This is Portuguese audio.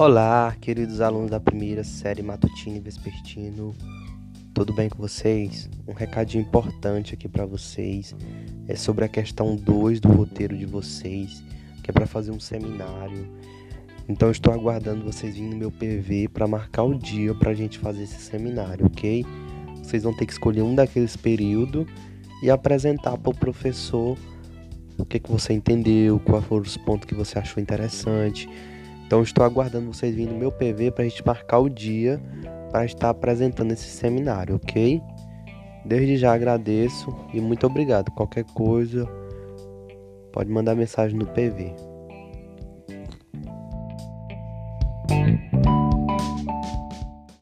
Olá, queridos alunos da primeira série matutino e vespertino. Tudo bem com vocês? Um recadinho importante aqui para vocês é sobre a questão 2 do roteiro de vocês, que é para fazer um seminário. Então estou aguardando vocês virem no meu PV para marcar o dia para a gente fazer esse seminário, ok? Vocês vão ter que escolher um daqueles períodos e apresentar para o professor o que, que você entendeu, quais foram os pontos que você achou interessante então estou aguardando vocês virem no meu PV para a gente marcar o dia para estar apresentando esse seminário, ok? Desde já agradeço e muito obrigado. Qualquer coisa, pode mandar mensagem no PV.